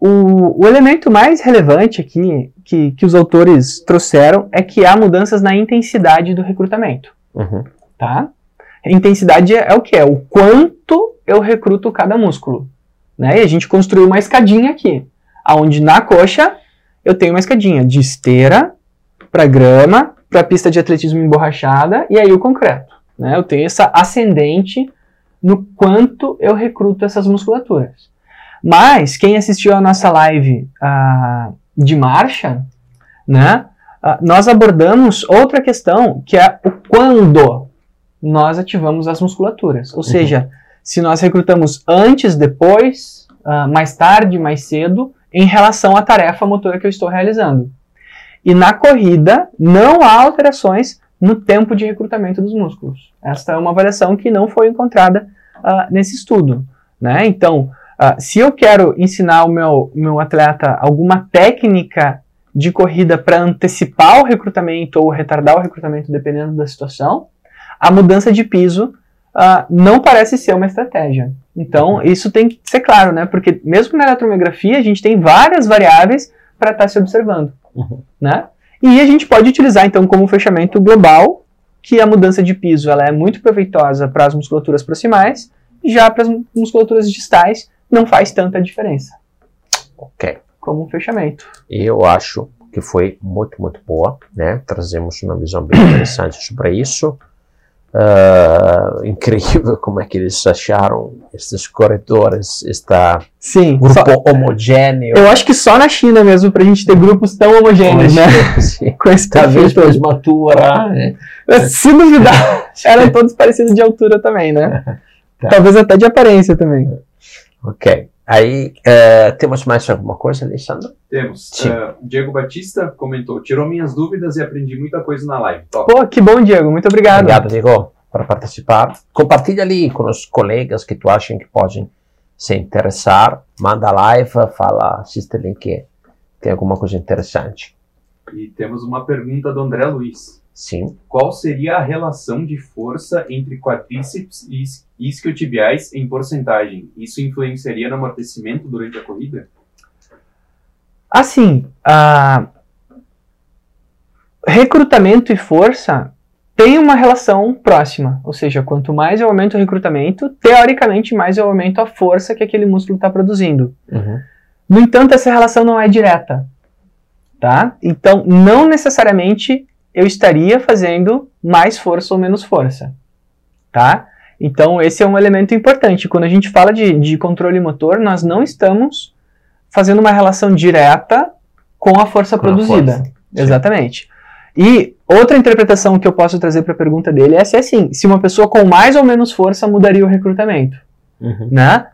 o, o elemento mais relevante aqui que, que os autores trouxeram é que há mudanças na intensidade do recrutamento. Uhum. Tá? A intensidade é o que? É o quanto eu recruto cada músculo. Né? E a gente construiu uma escadinha aqui, onde na coxa eu tenho uma escadinha de esteira para grama, para a pista de atletismo emborrachada e aí o concreto. Né? Eu tenho essa ascendente no quanto eu recruto essas musculaturas. Mas quem assistiu a nossa live de marcha, né, nós abordamos outra questão que é o quando nós ativamos as musculaturas. Ou uhum. seja, se nós recrutamos antes, depois, uh, mais tarde, mais cedo, em relação à tarefa motora que eu estou realizando. E na corrida, não há alterações no tempo de recrutamento dos músculos. Esta é uma avaliação que não foi encontrada uh, nesse estudo. Né? Então, uh, se eu quero ensinar o meu, meu atleta alguma técnica de corrida para antecipar o recrutamento ou retardar o recrutamento, dependendo da situação, a mudança de piso uh, não parece ser uma estratégia. Então, isso tem que ser claro, né? Porque mesmo na eletromiografia, a gente tem várias variáveis para estar tá se observando, uhum. né? E a gente pode utilizar, então, como fechamento global, que a mudança de piso ela é muito proveitosa para as musculaturas proximais, já para as musculaturas distais não faz tanta diferença. Ok. Como um fechamento. Eu acho que foi muito, muito boa, né? Trazemos uma visão bem interessante sobre isso. Uh, incrível como é que eles acharam esses corredores, esta Sim, grupo só, homogêneo. Eu acho que só na China mesmo, para a gente ter grupos tão homogêneos, né? Sim. Com esse Talvez pela altura. Né? Se duvidar, eram todos parecidos de altura também, né? Tá. Talvez até de aparência também. Ok. Aí, uh, temos mais alguma coisa, Alexandre? Temos. Uh, Diego Batista comentou: tirou minhas dúvidas e aprendi muita coisa na live. Top. Pô, que bom, Diego. Muito obrigado. Obrigado, Diego, por participar. Compartilha ali com os colegas que tu acham que podem se interessar. Manda live, fala, assiste link, tem alguma coisa interessante. E temos uma pergunta do André Luiz. Sim. Qual seria a relação de força entre quadríceps e isquiotibiais em porcentagem? Isso influenciaria no amortecimento durante a corrida? Assim, a... recrutamento e força tem uma relação próxima, ou seja, quanto mais eu aumento o recrutamento, teoricamente mais eu aumento a força que aquele músculo está produzindo. Uhum. No entanto, essa relação não é direta, tá? Então, não necessariamente eu estaria fazendo mais força ou menos força, tá? Então, esse é um elemento importante. Quando a gente fala de, de controle motor, nós não estamos fazendo uma relação direta com a força com produzida. A força. Exatamente. E outra interpretação que eu posso trazer para a pergunta dele é se, assim, se uma pessoa com mais ou menos força mudaria o recrutamento, uhum. né?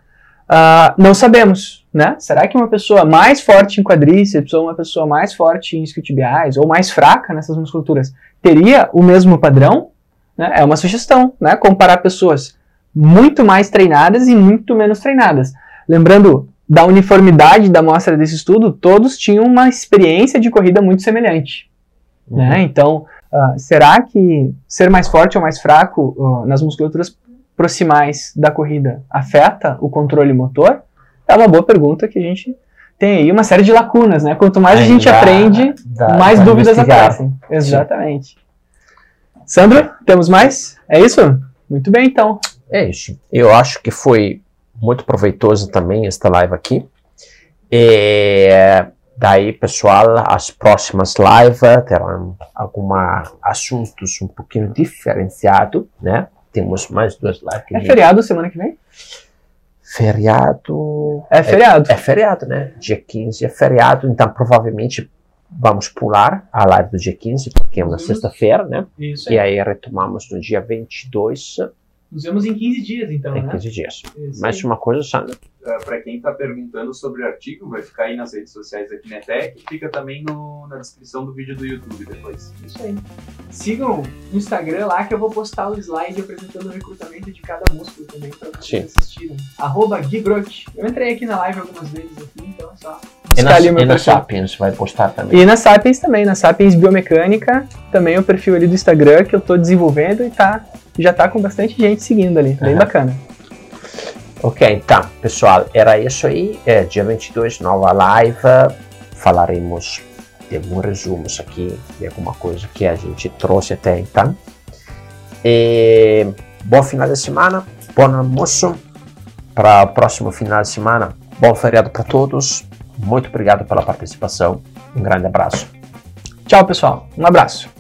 Uh, não sabemos, né? Será que uma pessoa mais forte em quadríceps ou uma pessoa mais forte em isquiotibiais ou mais fraca nessas musculaturas teria o mesmo padrão? Né? É uma sugestão, né? Comparar pessoas muito mais treinadas e muito menos treinadas. Lembrando da uniformidade da amostra desse estudo, todos tinham uma experiência de corrida muito semelhante. Uhum. Né? Então, uh, será que ser mais forte ou mais fraco uh, nas musculaturas proximais da corrida afeta o controle motor? É uma boa pergunta que a gente tem aí uma série de lacunas, né? Quanto mais a gente dá, aprende, dá, mais dúvidas aparecem. Exatamente. Sandro, temos mais? É isso? Muito bem, então. É isso. Eu acho que foi muito proveitoso também esta live aqui. E daí, pessoal, as próximas lives terão alguns assuntos um pouquinho diferenciados, né? Temos mais duas lives. É feriado semana que vem? Feriado. É feriado. É, é, feriado, né? Dia 15 é feriado, então provavelmente vamos pular a live do dia 15, porque é uma sexta-feira, né? Isso. E aí retomamos no dia 22 nos vemos em 15 dias, então, em né? 15 dias. Isso Mais aí. uma coisa, Sandra. Uh, é, Para quem está perguntando sobre o artigo, vai ficar aí nas redes sociais da Kinetec e fica também no, na descrição do vídeo do YouTube depois. Isso aí. Sigam o Instagram lá que eu vou postar o slide apresentando o recrutamento de cada músculo também para vocês Sim. assistirem. Arroba Gigrot. Eu entrei aqui na live algumas vezes aqui, então é só e na, e na Sapiens vai postar também. E na Sapiens também, na Sapiens Biomecânica, também o perfil ali do Instagram que eu estou desenvolvendo e tá já tá com bastante gente seguindo ali, bem uhum. bacana. Ok, então, pessoal, era isso aí. É, dia 22, nova live. Falaremos de alguns resumos aqui, de alguma coisa que a gente trouxe até então. E, bom final de semana, bom almoço. Para o próximo final de semana, bom feriado para todos. Muito obrigado pela participação. Um grande abraço. Tchau, pessoal. Um abraço.